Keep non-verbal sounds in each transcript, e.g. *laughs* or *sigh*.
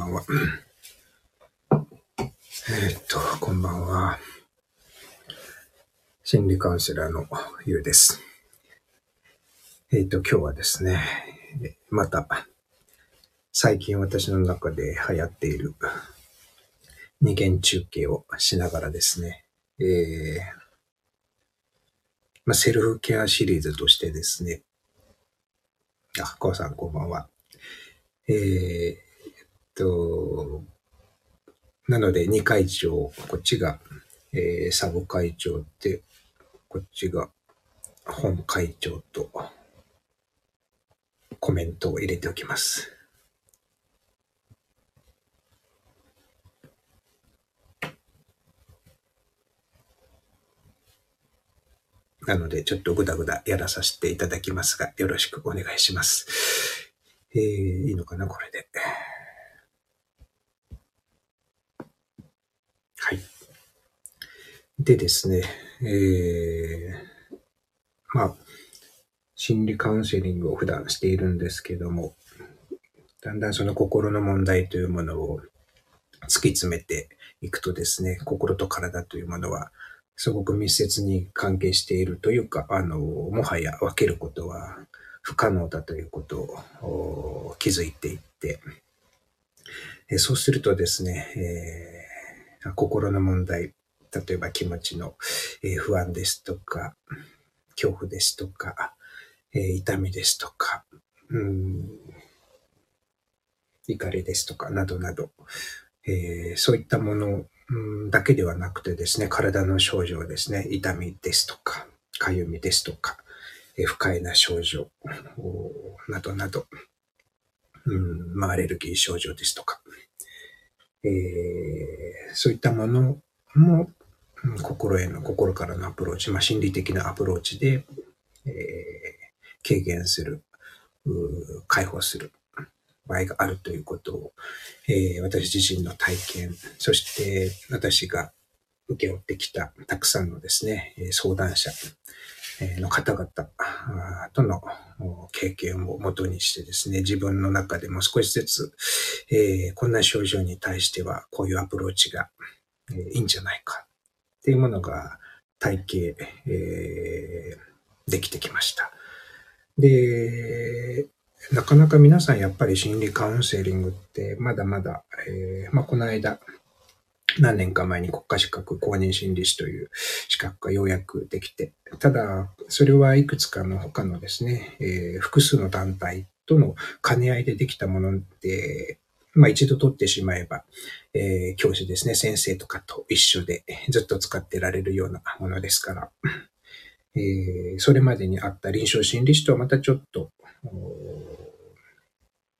ばんは。えーっと、こんばんは。心理カウンセラーのゆうです。えーっと、今日はですね、また、最近私の中で流行っている二元中継をしながらですね、えーまあ、セルフケアシリーズとしてですね、あ、こうさんこんばんは。えーと、なので、2会長、こっちが、えーサブ会長で、こっちが本会長とコメントを入れておきます。なので、ちょっとぐだぐだやらさせていただきますが、よろしくお願いします。えー、いいのかな、これで。はい。でですね、えー、まあ、心理カウンセリングを普段しているんですけども、だんだんその心の問題というものを突き詰めていくとですね、心と体というものはすごく密接に関係しているというか、あの、もはや分けることは不可能だということを気づいていって、えそうするとですね、えー心の問題、例えば気持ちの、不安ですとか、恐怖ですとか、痛みですとか、うん怒りですとか、などなど、えーそういったものだけではなくてですね、体の症状ですね、痛みですとか、かゆみですとか、えー不快な症状などなど、うんまあ、アレルギー症状ですとか、えーそういったものも、心への、心からのアプローチ、まあ、心理的なアプローチで、えー軽減する、解放する場合があるということを、えー私自身の体験、そして私が受け負ってきたたくさんのですね、相談者の方々との経験をもとにしてですね、自分の中でも少しずつ、えーこんな症状に対してはこういうアプローチが、えいいんじゃないかっていうものが体系、えーできてきました。で、なかなか皆さんやっぱり心理カウンセリングってまだまだ、えーまあ、この間、何年か前に国家資格公認心理師という資格がようやくできて、ただ、それはいくつかの他のですね、えー複数の団体との兼ね合いでできたもので、まあ一度取ってしまえば、えー教師ですね、先生とかと一緒でずっと使ってられるようなものですから、えーそれまでにあった臨床心理士とはまたちょっと、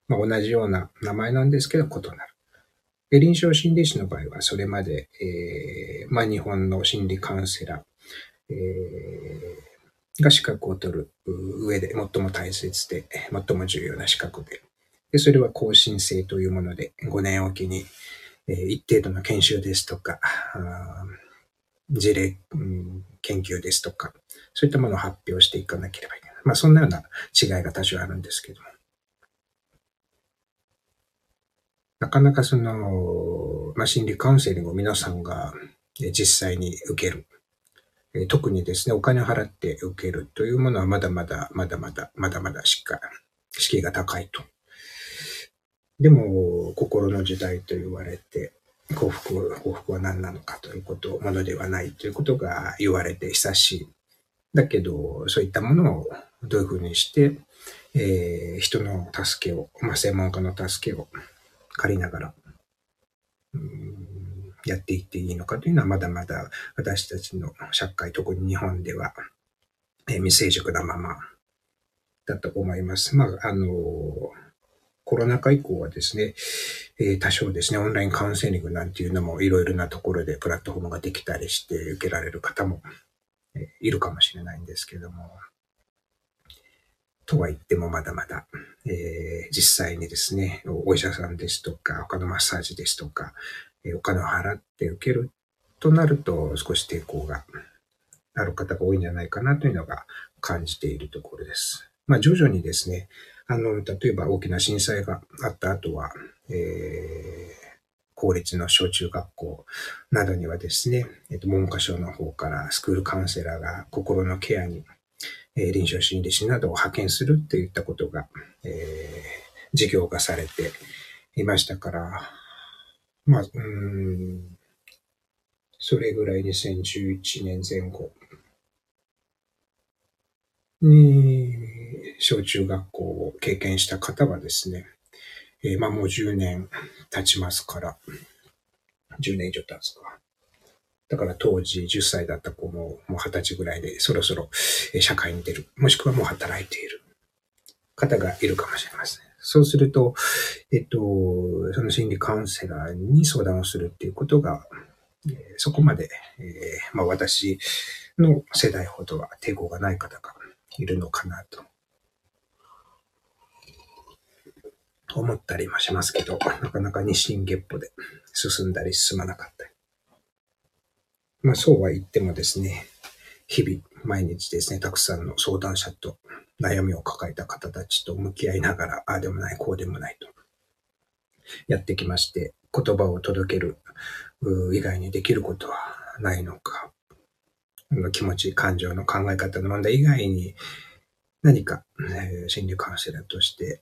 まあ、同じような名前なんですけど異なる。臨床心理士の場合はそれまで、えーまあ、日本の心理カウンセラー、えーが資格を取る上で最も大切で、最も重要な資格で、でそれは更新制というもので、5年おきに、えー一定度の研修ですとか、事例、研究ですとか、そういったものを発表していかなければいけない。まあ、そんなような違いが多少あるんですけども。なかなかその、まあ、心理カウンセリングを皆さんが実際に受ける。特にですね、お金を払って受けるというものはまだまだ、まだまだ、まだまだしっかり、敷居が高いと。でも、心の時代と言われて、幸福、幸福は何なのかということ、ものではないということが言われて久しい。だけど、そういったものをどういうふうにして、えー人の助けを、まあ、専門家の助けを借りながら、やっていっていいのかというのはまだまだ私たちの社会、特に日本では、え未成熟なままだと思います。まあ、あの、コロナ禍以降はですね、え多少ですね、オンラインカウンセリングなんていうのもいろいろなところでプラットフォームができたりして受けられる方も、いるかもしれないんですけども、とは言ってもまだまだ、えー実際にですね、お医者さんですとか、他のマッサージですとか、えーお金を払って受けるとなると少し抵抗がある方が多いんじゃないかなというのが感じているところです。まあ、徐々にですね、あの、例えば大きな震災があった後は、えー、公立の小中学校などにはですね、えっと、文科省の方からスクールカウンセラーが心のケアに、え、臨床心理士などを派遣するっていったことが、えー、事業化されていましたから、まあ、うん、それぐらい2011年前後に小中学校を経験した方はですね、えー、まあもう10年経ちますから、10年以上経つか。だから当時10歳だった子ももう20歳ぐらいでそろそろ社会に出る。もしくはもう働いている方がいるかもしれません。そうすると、えっと、その心理カウンセラーに相談をするっていうことが、そこまで、えー、まあ私の世代ほどは抵抗がない方がいるのかなと思ったりもしますけど、なかなか日進月歩で進んだり進まなかったり。まあそうは言ってもですね、日々毎日ですね、たくさんの相談者と悩みを抱えた方たちと向き合いながら、ああでもない、こうでもないとやってきまして、言葉を届ける以外にできることはないのか、気持ち、感情の考え方の問題以外に何か、え、心理カウンセラーとして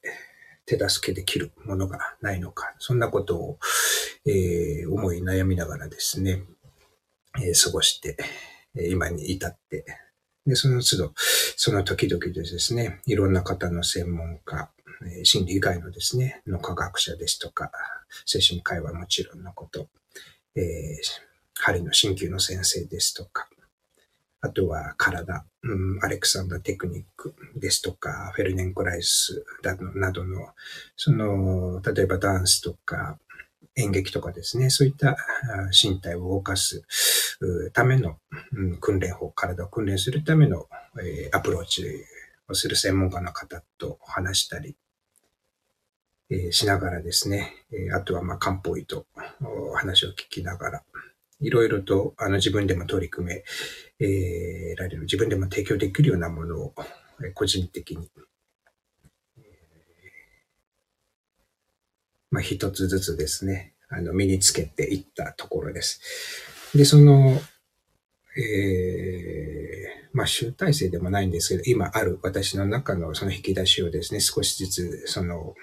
手助けできるものがないのか、そんなことを、えー、思い悩みながらですね、え、過ごして、え今に至って、で、その都度、その時々でですね、いろんな方の専門家、心理以外のですね、の科学者ですとか、精神科医はもちろんのこと、えー、針の鍼灸の先生ですとか、あとは体、うん、アレクサンダーテクニックですとか、フェルネンコライスなどの、その、例えばダンスとか演劇とかですね、そういった身体を動かすための、うん、訓練法、体を訓練するための、え、アプローチをする専門家の方と話したり、え、しながらですね、え、あとはまあ漢方医と話を聞きながら、いろいろとあの自分でも取り組め、られる、自分でも提供できるようなものを個人的に、まあ、一つずつですね、あの身につけていったところです。で、その、えー、まあ、集大成でもないんですけど、今ある私の中のその引き出しをですね、少しずつ、その、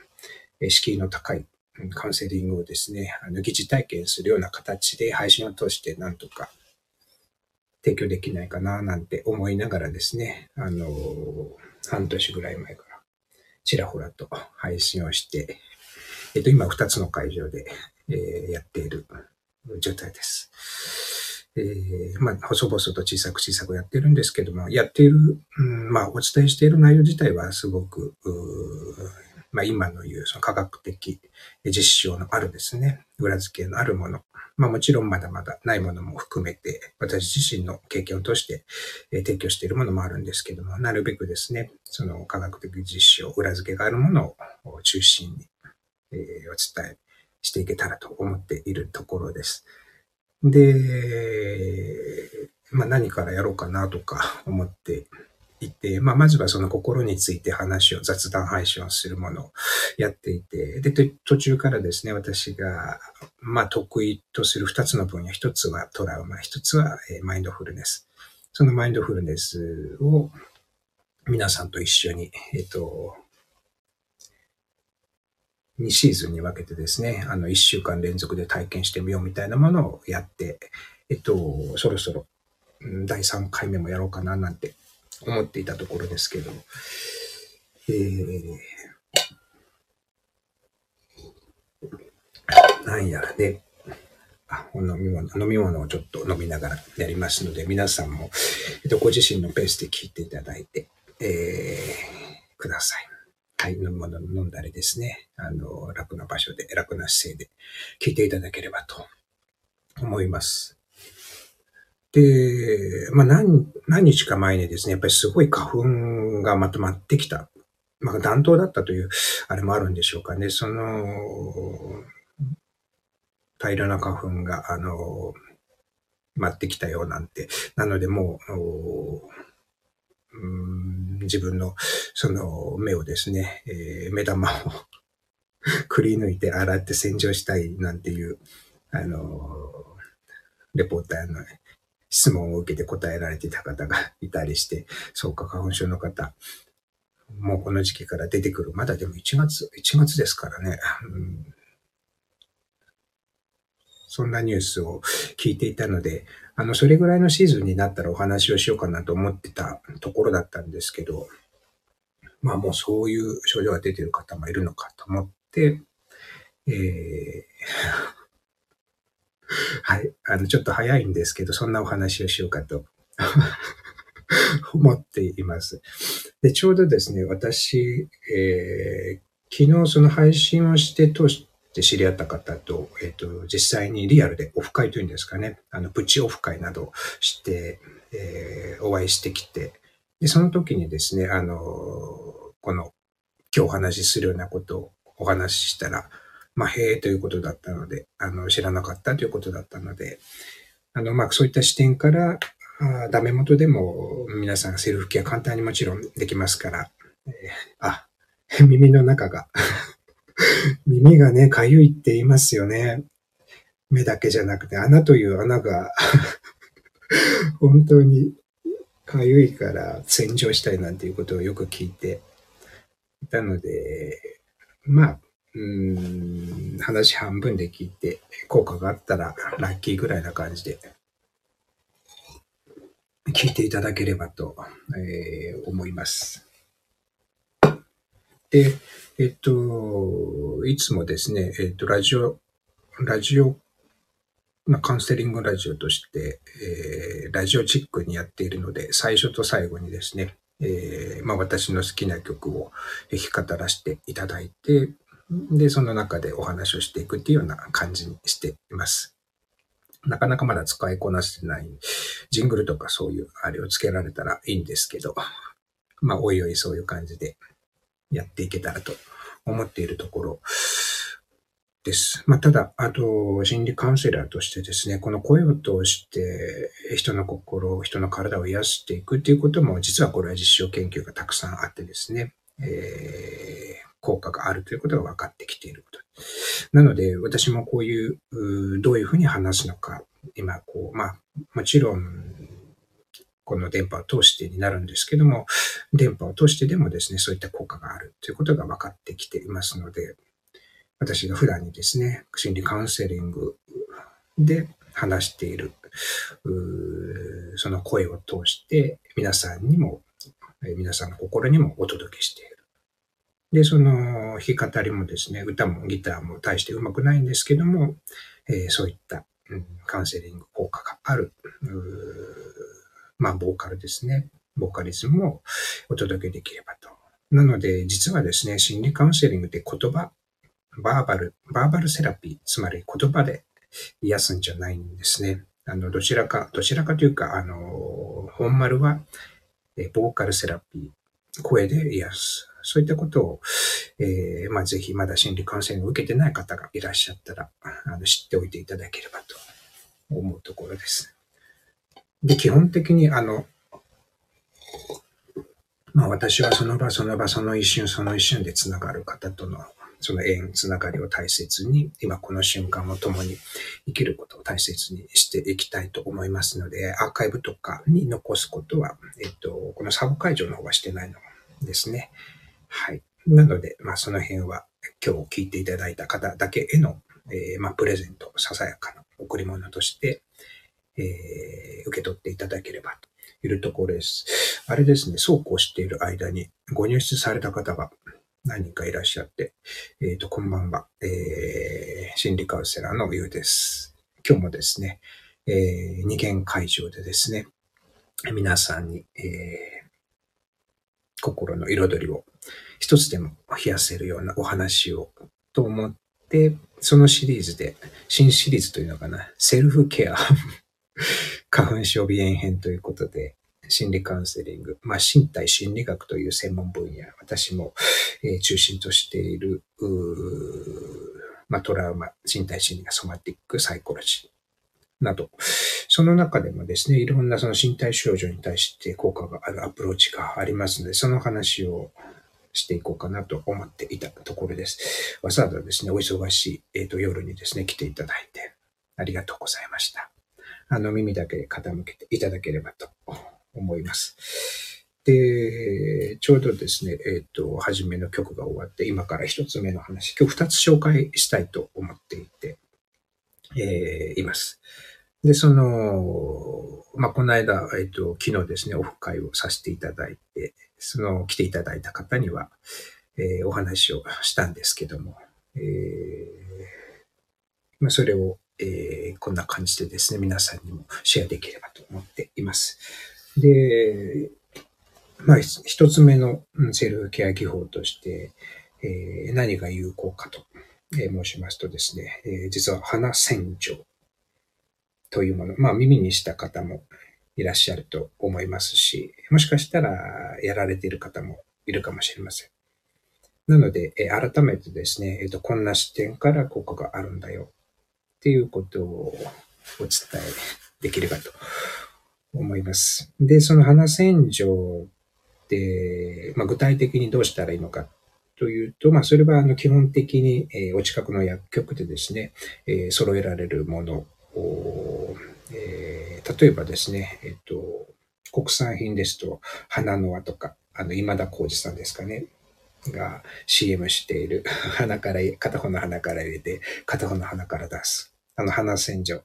敷居の高いカウンセリングをですね、あの疑似体験するような形で配信を通してなんとか提供できないかななんて思いながらですね、あの、半年ぐらい前からちらほらと配信をして、えっと、今2つの会場で、えー、やっている状態です。えー、まあ、細々と小さく小さくやってるんですけども、やっている、うん、まあ、お伝えしている内容自体はすごく、まあ、今の言うその科学的実証のあるですね、裏付けのあるもの、まあ、もちろんまだまだないものも含めて、私自身の経験を通して、え提供しているものもあるんですけども、なるべくですね、その科学的実証、裏付けがあるものを中心に、えお伝えしていけたらと思っているところです。で、まあ、何からやろうかなとか *laughs* 思っていて、まあ、まずはその心について話を、雑談配信をするものをやっていて、で、途中からですね、私が、まあ、得意とする二つの分野、一つはトラウマ、一つはマインドフルネス。そのマインドフルネスを皆さんと一緒に、えっと、2シーズンに分けてですね、あの、1週間連続で体験してみようみたいなものをやって、えっと、そろそろ、第3回目もやろうかななんて思っていたところですけど、えー、なんやらね、あ飲み物、飲み物をちょっと飲みながらやりますので、皆さんも、えっと、ご自身のペースで聞いていただいて、えー、ください。はい、飲み物飲んだりですね、あの、楽な場所で、楽な姿勢で聞いていただければと思います。で、まあ何、何日か前にですね、やっぱりすごい花粉がまとまってきた。まあ暖冬だったという、あれもあるんでしょうかね。その、平らな花粉が、あの、まってきたようなんて。なのでもう、自分のその目をですね、えー、目玉を *laughs* くり抜いて洗って洗浄したいなんていう、あの、レポーターの質問を受けて答えられていた方が *laughs* いたりして、そうか、花粉症の方、もうこの時期から出てくる。まだでも1月、1月ですからね。うんそんなニュースを聞いていたので、あの、それぐらいのシーズンになったらお話をしようかなと思ってたところだったんですけど、まあもうそういう症状が出てる方もいるのかと思って、えー、*laughs* はい、あの、ちょっと早いんですけど、そんなお話をしようかと思っています。で、ちょうどですね、私、えー、昨日その配信をしてで知り合った方と、えっ、と、実際にリアルでオフ会というんですかね、あの、プチオフ会などして、えー、お会いしてきて、で、その時にですね、あの、この、今日お話しするようなことをお話ししたら、まあ、へえということだったので、あの、知らなかったということだったので、あの、まあ、そういった視点から、あダメ元でも皆さんセルフケア簡単にもちろんできますから、えー、あ、*laughs* 耳の中が *laughs* 耳がね、かゆいって言いますよね。目だけじゃなくて、穴という穴が *laughs* 本当にかゆいから洗浄したいなんていうことをよく聞いていたので、まあ、うん、話半分で聞いて、効果があったらラッキーぐらいな感じで、聞いていただければと、えー、思います。で、えっと、いつもですね、えっと、ラジオ、ラジオ、まあ、カウンセリングラジオとして、えー、ラジオチックにやっているので、最初と最後にですね、えー、まあ、私の好きな曲を弾き語らせていただいて、で、その中でお話をしていくっていうような感じにしています。なかなかまだ使いこなせてない、ジングルとかそういうあれをつけられたらいいんですけど、まあ、おいおいそういう感じでやっていけたらと思っているところです。まあ、ただ、あと、心理カウンセラーとしてですね、この声を通して人の心、人の体を癒していくっていうことも、実はこれは実証研究がたくさんあってですね、えー、効果があるということが分かってきていること。なので、私もこういう、うどういうふうに話すのか、今、こう、まあ、もちろん、この電波を通してになるんですけども、電波を通してでもですね、そういった効果があるということが分かってきていますので、私が普段にですね、心理カウンセリングで話している、その声を通して皆さんにも、皆さんの心にもお届けしている。で、その弾き語りもですね、歌もギターも大して上手くないんですけども、えー、そういった、うん、カウンセリング効果がある、まあ、ボーカルですね。ボーカリズムをお届けできればと。なので、実はですね、心理カウンセリングって言葉、バーバル、バーバルセラピー、つまり言葉で癒すんじゃないんですね。あの、どちらか、どちらかというか、あの、本丸は、ボーカルセラピー、声で癒す。そういったことを、えー、まあ、ぜひまだ心理カウンセリングを受けてない方がいらっしゃったら、あの知っておいていただければと思うところです。で、基本的にあの、まあ私はその場その場その一瞬その一瞬でつながる方とのその縁、つながりを大切に、今この瞬間を共に生きることを大切にしていきたいと思いますので、アーカイブとかに残すことは、えっと、このサブ会場の方はしてないのですね。はい。なので、まあその辺は今日聞いていただいた方だけへの、え、まあプレゼント、ささやかな贈り物として、えー、受け取っていただければというところです。あれですね、そうこうしている間にご入室された方が何人かいらっしゃって、えっ、ー、と、こんばんは、えー、心理カウンセラーのゆうです。今日もですね、えー、二元会場でですね、皆さんに、えー、心の彩りを一つでも冷やせるようなお話をと思って、そのシリーズで、新シリーズというのかな、セルフケア *laughs* 花粉症鼻炎編ということで、心理カウンセリング、まあ、身体心理学という専門分野、私も、えー、中心としている、まあ、トラウマ、身体心理学 somatic psychology。など、その中でもですね、いろんなその身体症状に対して効果があるアプローチがありますので、その話をしていこうかなと思っていたところです。わざわざですね、お忙しい、えーと、夜にですね、来ていただいてありがとうございました。あの耳だけ傾けていただければと思います。で、ちょうどですね、えっ、ー、と、初めの曲が終わって、今から一つ目の話、今日二つ紹介したいと思っていて、えー、います。で、その、まあ、この間、えっ、ー、と、昨日ですね、オフ会をさせていただいて、その、来ていただいた方には、えー、お話をしたんですけども、えー、まあ、それを、えー、こんな感じでですね、皆さんにもシェアできればと思っています。で、まあ、一つ目のセルフケア技法として、えー、何が有効かと、え申しますとですね、えー、実は鼻洗浄というもの、まあ耳にした方もいらっしゃると思いますし、もしかしたらやられている方もいるかもしれません。なので、え、改めてですね、え、ー、と、こんな視点から効果があるんだよっていうことをお伝えできればと思います。で、その鼻洗浄で、まあ、具体的にどうしたらいいのかというと、まあ、それはあの基本的に、えー、お近くの薬局でですね、えー、揃えられるものを、えー、例えばですね、えっ、と、国産品ですと、花の輪とか、あの、今田耕司さんですかね、が CM している *laughs* 鼻から、片方の鼻から入れて、片方の鼻から出す。あの鼻洗浄。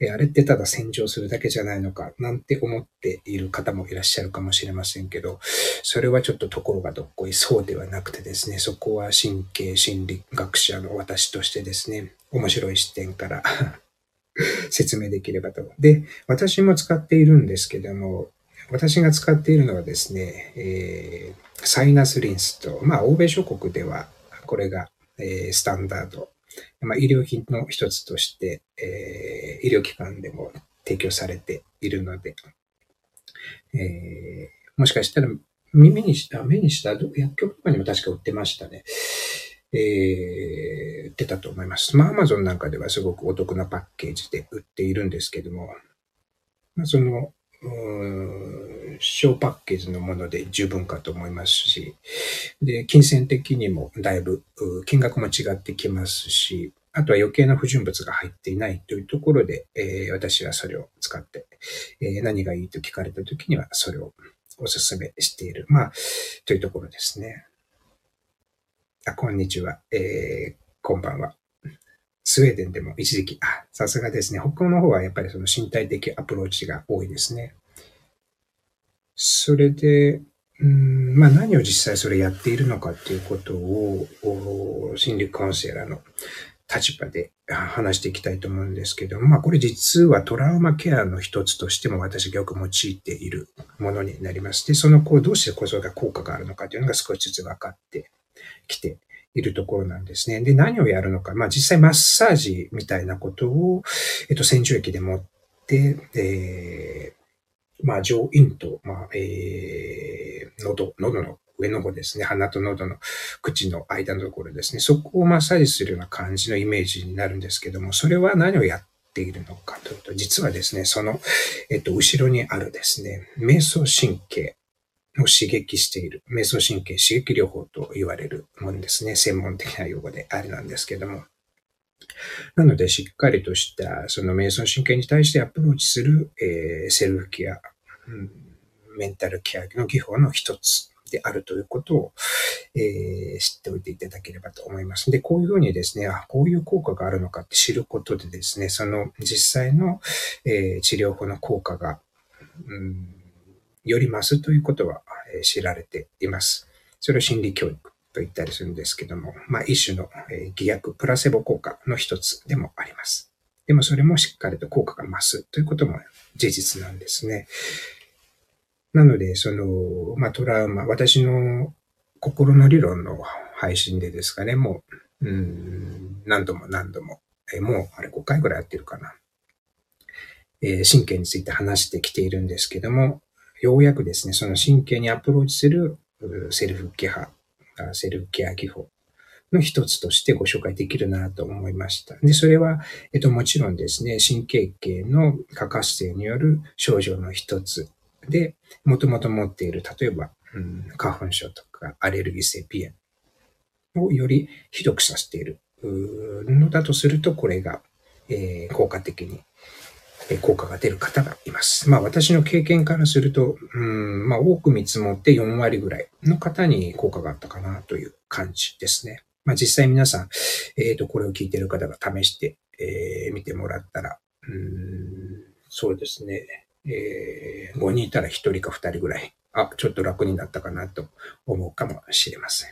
えあれってただ洗浄するだけじゃないのか、なんて思っている方もいらっしゃるかもしれませんけど、それはちょっとところがどっこいそうではなくてですね、そこは神経心理学者の私としてですね、面白い視点から *laughs* 説明できればと。で、私も使っているんですけども、私が使っているのはですね、えー、サイナスリンスと、まあ、欧米諸国ではこれが、えー、スタンダードまあ、医療品の一つとして、えー、医療機関でも提供されているので、えー、もしかしたら耳にした、目にした、薬局とかにも確か売ってましたね。えー、売ってたと思います。まあ、アマゾンなんかではすごくお得なパッケージで売っているんですけども、まあ、その、小パッケージのもので十分かと思いますし、で、金銭的にもだいぶ金額も違ってきますし、あとは余計な不純物が入っていないというところで、えー、私はそれを使って、えー、何がいいと聞かれた時にはそれをお勧めしている。まあ、というところですね。あ、こんにちは。えー、こんばんは。スウェーデンでも一時期、あ、さすがですね。北欧の方はやっぱりその身体的アプローチが多いですね。それで、うん、まあ何を実際それやっているのかっていうことを、心理カウンセラーの立場で話していきたいと思うんですけどまあこれ実はトラウマケアの一つとしても私がよく用いているものになります。で、そのこうどうしてこそが効果があるのかというのが少しずつ分かってきているところなんですね。で、何をやるのか。まあ実際マッサージみたいなことを、えっと、洗浄液で持って、えー、まあ上咽と、まあ、えー、喉、喉の上の方ですね、鼻と喉の口の間のところですね、そこをマッサージするような感じのイメージになるんですけども、それは何をやっているのかというと、実はですね、その、えっと、後ろにあるですね、瞑想神経を刺激している、瞑想神経刺激療法と言われるものですね。専門的な用語であれなんですけども。なので、しっかりとした、その瞑想神経に対してアプローチする、えー、セルフケア、メンタルケアの技法の一つであるということを、えー、知っておいていただければと思います。で、こういうふうにですね、あ、こういう効果があるのかって知ることでですね、その実際の、えー、治療法の効果が、うんより増すということはえ知られています。それを心理教育と言ったりするんですけども、まあ一種のえ偽薬、プラセボ効果の一つでもあります。でもそれもしっかりと効果が増すということも事実なんですね。なので、その、まあトラウマ、私の心の理論の配信でですかね、もう、うん、何度も何度も、えもうあれ5回ぐらいやってるかな。えー、神経について話してきているんですけども、ようやくですね、その神経にアプローチするセルフケア、セルフケア技法の一つとしてご紹介できるなと思いました。で、それは、えっと、もちろんですね、神経系の過活性による症状の一つで、もともと持っている、例えば、うん、花粉症とかアレルギー性鼻炎をよりひどくさせているのだとすると、これが、えー、効果的に効果が出る方がいます。まあ私の経験からすると、うん、まあ多く見積もって4割ぐらいの方に効果があったかなという感じですね。まあ実際皆さん、えっ、ー、と、これを聞いてる方が試して、えー、見てもらったら、うん、そうですね、えー、5人いたら1人か2人ぐらい、あ、ちょっと楽になったかなと思うかもしれません。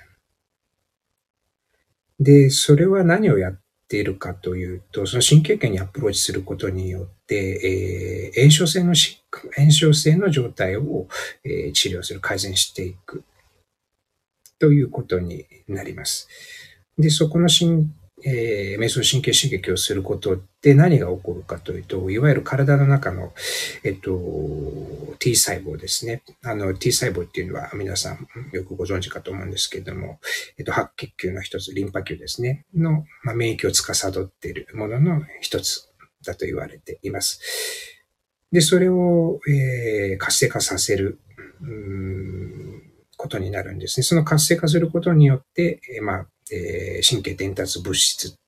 で、それは何をやっているかというと、その神経系にアプローチすることによって、えー、炎症性の疾炎症性の状態を、えー、治療する、改善していくということになります。で、そこの神えー、瞑想神経刺激をすることで何が起こるかというと、いわゆる体の中の、えっと、T 細胞ですね。あの、T 細胞っていうのは皆さんよくご存知かと思うんですけども、えっと、白血球の一つ、リンパ球ですね、の、まあ、免疫を司っているものの一つだと言われています。で、それを、えー、活性化させる、ことになるんですね。その活性化することによって、え、まあ、えー、神経伝達物質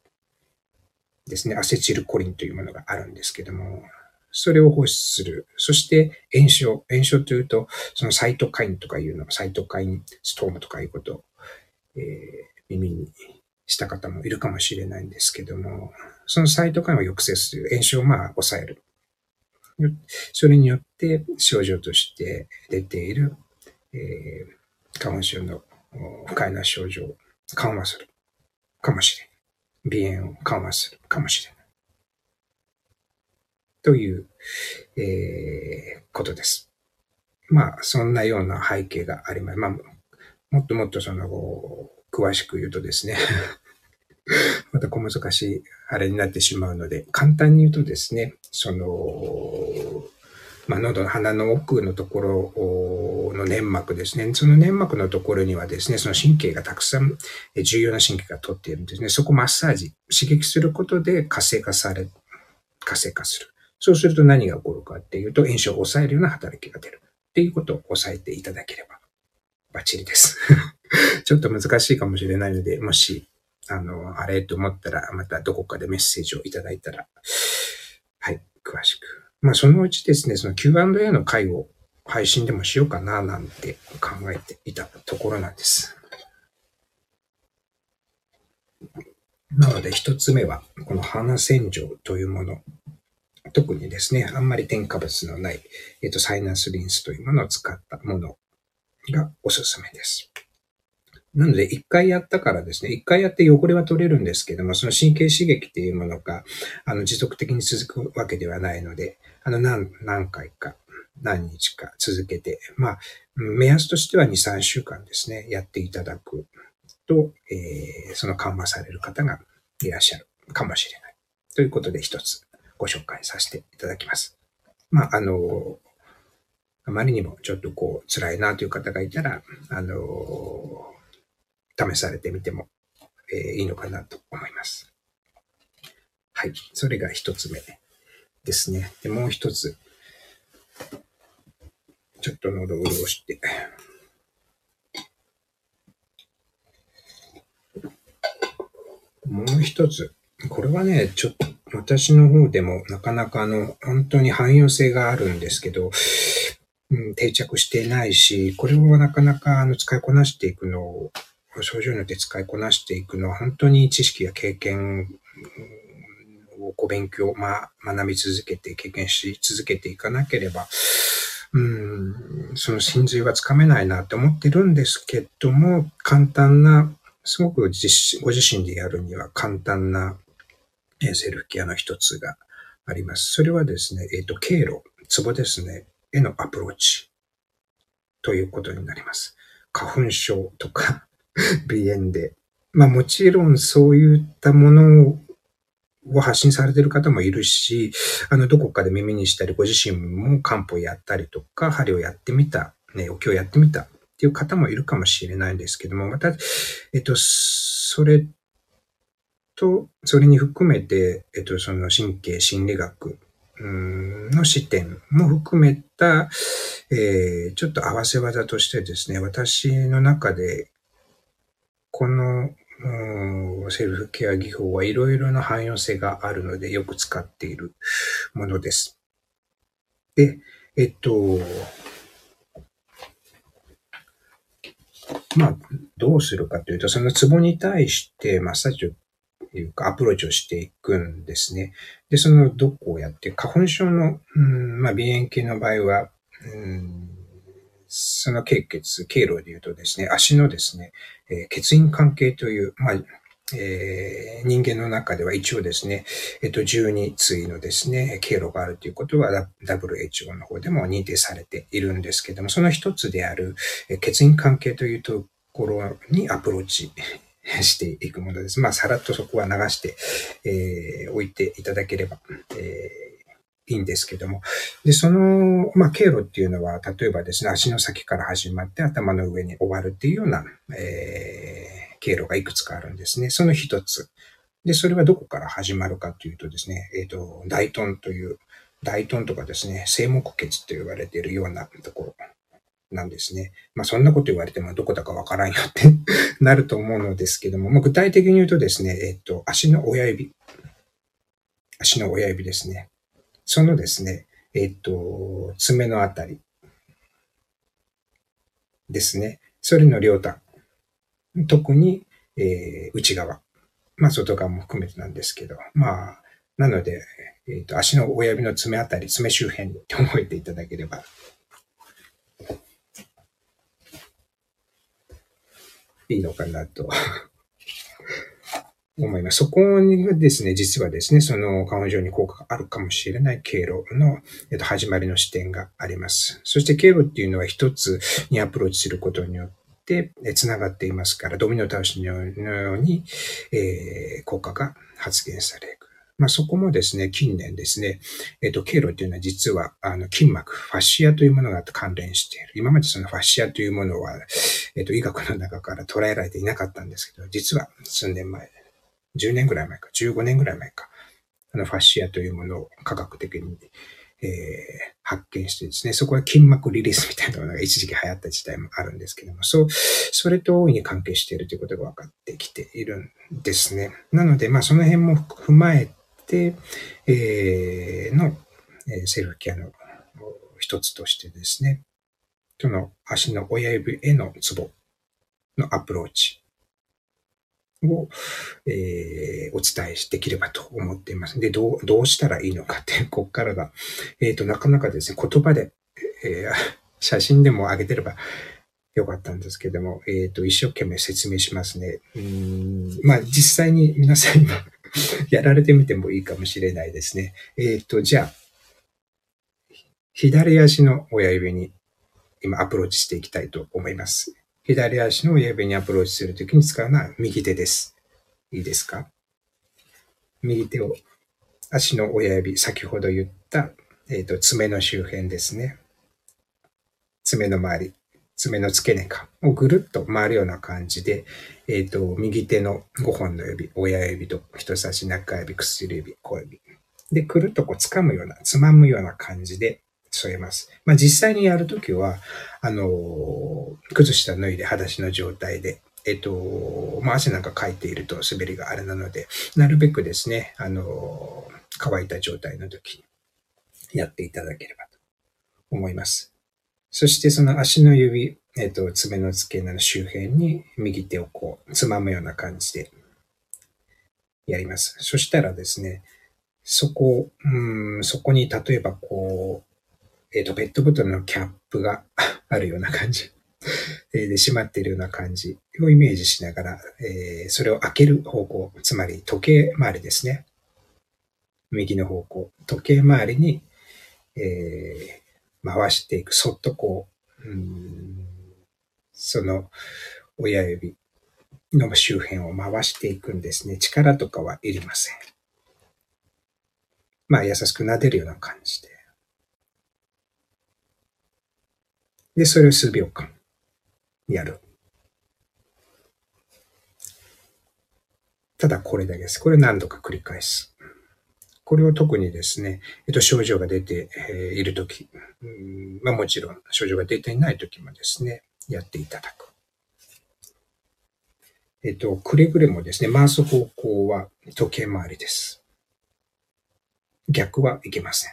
ですね、アセチルコリンというものがあるんですけども、それを放出する。そして炎症。炎症というと、そのサイトカインとかいうの、サイトカインストームとかいうことを、えー、耳にした方もいるかもしれないんですけども、そのサイトカインを抑制する。炎症をまあ抑える。それによって症状として出ている、えー、花粉症の不快な症状を緩和するかもしれない。鼻炎を緩和するかもしれない。という、えー、ことです。まあ、そんなような背景があります。まあ、もっともっとその、詳しく言うとですね *laughs* また小難しいあれになってしまうので、簡単に言うとですね、その、まあ、喉の鼻の奥のところの粘膜ですね。その粘膜のところにはですね、その神経がたくさん重要な神経が通っているんですね。そこマッサージ、刺激することで活性化され、活性化する。そうすると何が起こるかっていうと、炎症を抑えるような働きが出る。っていうことを押さえていただければ、バッチリです。*laughs* ちょっと難しいかもしれないので、もし、あの、あれと思ったら、またどこかでメッセージをいただいたら、はい、詳しくまあ、そのうちですね、その Q&A の回を配信でもしようかななんて考えていたところなんです。なので一つ目は、この鼻洗浄というもの。特にですね、あんまり添加物のない、えっ、と、サイナスリンスというものを使ったものがおすすめです。なので、一回やったからですね、一回やって汚れは取れるんですけども、その神経刺激っていうものが、あの、持続的に続くわけではないので、あの、何、何回か、何日か続けて、まあ、目安としては2、3週間ですね、やっていただくと、えー、その緩和される方がいらっしゃるかもしれない。ということで一つご紹介させていただきます。まあ、あの、あまりにもちょっとこう辛いなという方がいたら、あの、試されてみても、えー、いいのかなと思います。はい。それが一つ目。ですね。で、もう一つ。ちょっと喉を潤して。もう一つ。これはね、ちょっと私の方でもなかなかあの、本当に汎用性があるんですけど、うん、定着してないし、これをなかなかあの使いこなしていくのを、症状によって使いこなしていくのは本当に知識や経験をこう勉強、まあ、学び続けて、経験し続けていかなければ、うん、その真髄はつかめないなって思ってるんですけども、簡単な、すごく自ご自身でやるには簡単なセルフケアの一つがあります。それはですね、えっ、ー、と、経路、ツボですね、へのアプローチということになります。花粉症とか *laughs* 鼻炎で、まあもちろんそういったものを発信されている方もいるし、あの、どこかで耳にしたり、ご自身も漢方やったりとか、針をやってみた、ね、お経をやってみたっていう方もいるかもしれないんですけども、また、えっと、それと、それに含めて、えっと、その神経心理学の視点も含めた、えー、ちょっと合わせ技としてですね、私の中で、このセルフケア技法はいろいろな汎用性があるのでよく使っているものです。で、えっと、まあ、どうするかというと、そのツボに対してマッサージをいうかアプローチをしていくんですね。で、そのどこをやって、花粉症の、うん、まあ、鼻炎系の場合は、うん、その経血、経路で言うとですね、足のですね、えー、血印関係という、まあ、えー、人間の中では一応ですね、えっと、12対のですね、経路があるということは WHO の方でも認定されているんですけども、その一つである、え血印関係というところにアプローチ *laughs* していくものです。まあ、さらっとそこは流して、えー、置いていただければ、えー、いいんですけども。で、その、まあ、経路っていうのは、例えばですね、足の先から始まって頭の上に終わるっていうような、えー、経路がいくつかあるんですね。その一つ。で、それはどこから始まるかというとですね、えっ、ー、と、大トンという、大トンとかですね、生木血と言われているようなところ。なんですね。まあそんなこと言われてもどこだかわからんよって *laughs* なると思うのですけども、まあ、具体的に言うとですね、えっと、足の親指。足の親指ですね。そのですね、えっと、爪のあたりですね。それの両端。特に、えー、内側。まあ外側も含めてなんですけど、まあ、なので、えっ、と、足の親指の爪あたり、爪周辺って覚えていただければいいのかなと思います。そこにですね、実はですね、その花粉症に効果があるかもしれない経路の、えっと、始まりの視点があります。そして経路っていうのは一つにアプローチすることによって、繋がっていますから、ドミノ倒しのように、えー、効果が発現される。まあ、そこもですね、近年ですね、えっ、と、経路というのは実は、あの、筋膜、ファシアというものが関連している。今までそのファシアというものは、えっ、と、医学の中から捉えられていなかったんですけど、実は数年前、10年ぐらい前か、15年ぐらい前か、あの、ファッシアというものを科学的に、えー、発見してですね、そこは筋膜リリースみたいなものが一時期流行った時代もあるんですけども、そう、それと大いに関係しているということが分かってきているんですね。なので、まあ、その辺も踏まえて、えー、の、えセルフケアの一つとしてですね、その足の親指へのツボのアプローチ。を、えー、お伝えしできればと思っています。で、どう、どうしたらいいのかって、*laughs* こっからが、えっ、ー、と、なかなかですね、言葉で、えー、*laughs* 写真でも上げてればよかったんですけども、えっ、ー、と、一生懸命説明しますね。うん、まあ、実際に皆さん今 *laughs* やられてみてもいいかもしれないですね。えっ、ー、と、じゃあ、左足の親指に今アプローチしていきたいと思います。左足の親指にアプローチするときに使うのは右手です。いいですか？右手を足の親指、先ほど言った、えっ、ー、と爪の周辺ですね。爪の周り。爪の付け根かをぐるっと回るような感じで、えっ、ー、と、右手の5本の指、親指と人差し中指、薬指、小指。で、くるっとこう掴むような、つまむような感じで添えます。まあ実際にやるときは、あの、靴下脱いで裸足の状態で、えっと、まあ汗なんかかいていると滑りがあれなので、なるべくですね、あの、乾いた状態の時にやっていただければと思います。そしてその足の指、えっ、と、爪の付け根の周辺に右手をこう、つまむような感じでやります。そしたらですね、そこ、うん、そこに例えばこう、えっ、ー、と、ペットボトルのキャップが *laughs* あるような感じ。*laughs* で、閉まっているような感じをイメージしながら、えー、それを開ける方向、つまり時計回りですね。右の方向、時計回りに、えー、回していく。そっとこう、うん、その親指の周辺を回していくんですね。力とかはいりません。まあ優しく撫でるような感じで。で、それを数秒間やる。ただこれだけです。これ何度か繰り返す。これを特にですね、えっと、症状が出ているとき、まあもちろん症状が出ていないときもですね、やっていただく。えっと、くれぐれもですね、回す方向は時計回りです。逆はいけません。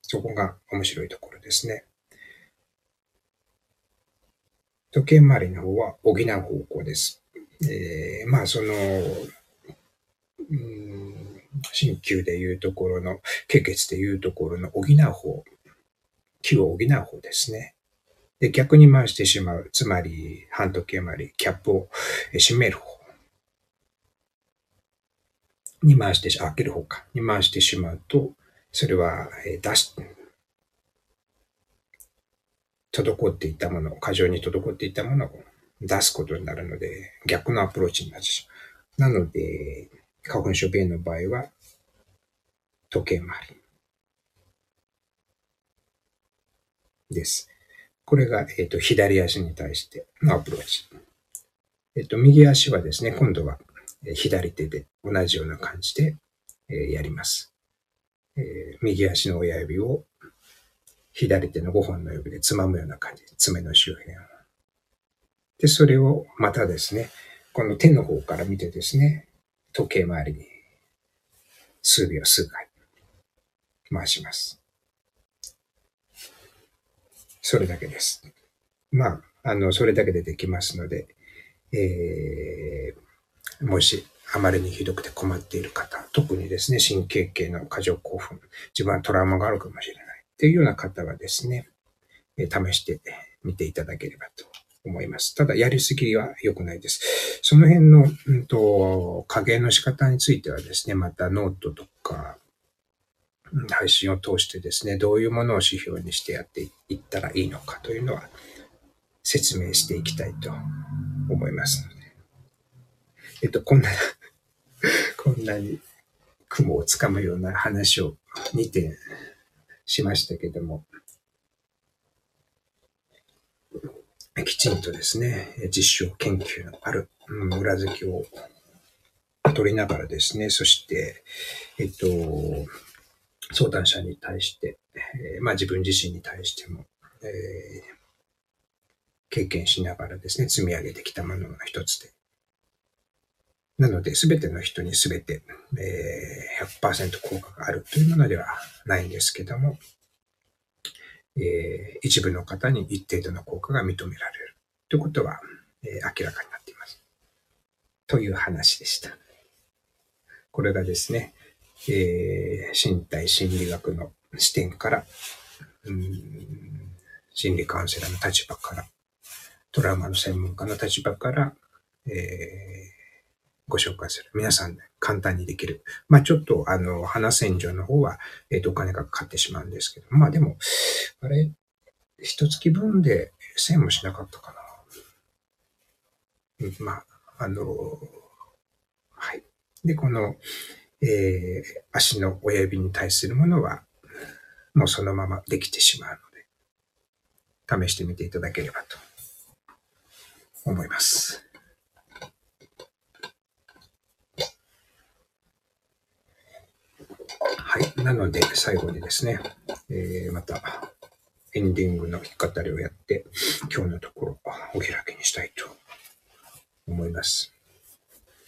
そこが面白いところですね。時計回りの方は補う方向です。えー、まあ、その、うん、鍼灸でいうところの、経血でいうところの補う方、気を補う方ですね。で、逆に回してしまう。つまり、半時計回り、キャップを閉める方に回して、開ける方か、に回してしまうと、それは、出し、滞っていたもの、過剰に滞っていたものを出すことになるので、逆のアプローチになってしまう。なので、花粉症鼻炎の場合は、時計回りです。これが、えっ、ー、と、左足に対してのアプローチ。えっ、ー、と、右足はですね、今度は左手で同じような感じで、えー、やります、え。右足の親指を左手の5本の指でつまむような感じ、爪の周辺を。で、それをまたですね、この手の方から見てですね、時計回りに数秒数回回します。それだけです。まあ、あの、それだけでできますので、えー、もしあまりにひどくて困っている方、特にですね、神経系の過剰興奮、自分はトラウマがあるかもしれないっていうような方はですね、試してみていただければと思います。ただ、やりすぎは良くないです。その辺の、うんと、加減の仕方についてはですね、またノートとか、配信を通してですね、どういうものを指標にしてやっていったらいいのかというのは説明していきたいと思いますので。えっと、こんなこんなに雲をつかむような話を2点しましたけども、きちんとですね、実証研究のある、裏付けを取りながらですね、そして、えっと、相談者に対して、えー、まあ自分自身に対しても、えー、経験しながらですね、積み上げてきたものの一つで。なので、すべての人にすべて、えー、100%効果があるというものではないんですけども、えー、一部の方に一定度の効果が認められるということは、えー、明らかになっています。という話でした。これがですね、えー、身体心理学の視点から、うん、心理カウンセラーの立場から、トラウマの専門家の立場から、えー、ご紹介する。皆さん、ね、簡単にできる。まあちょっと、あの、花洗浄の方は、えっ、と、お金がかかってしまうんですけど、まあでも、あれ、一月分で1000もしなかったかな。まあ、あの、はい。で、この、えー、足の親指に対するものは、もうそのままできてしまうので、試してみていただければと思います。はい。なので、最後にですね、えー、また、エンディングの弾き語りをやって、今日のところ、お開きにしたいと思います。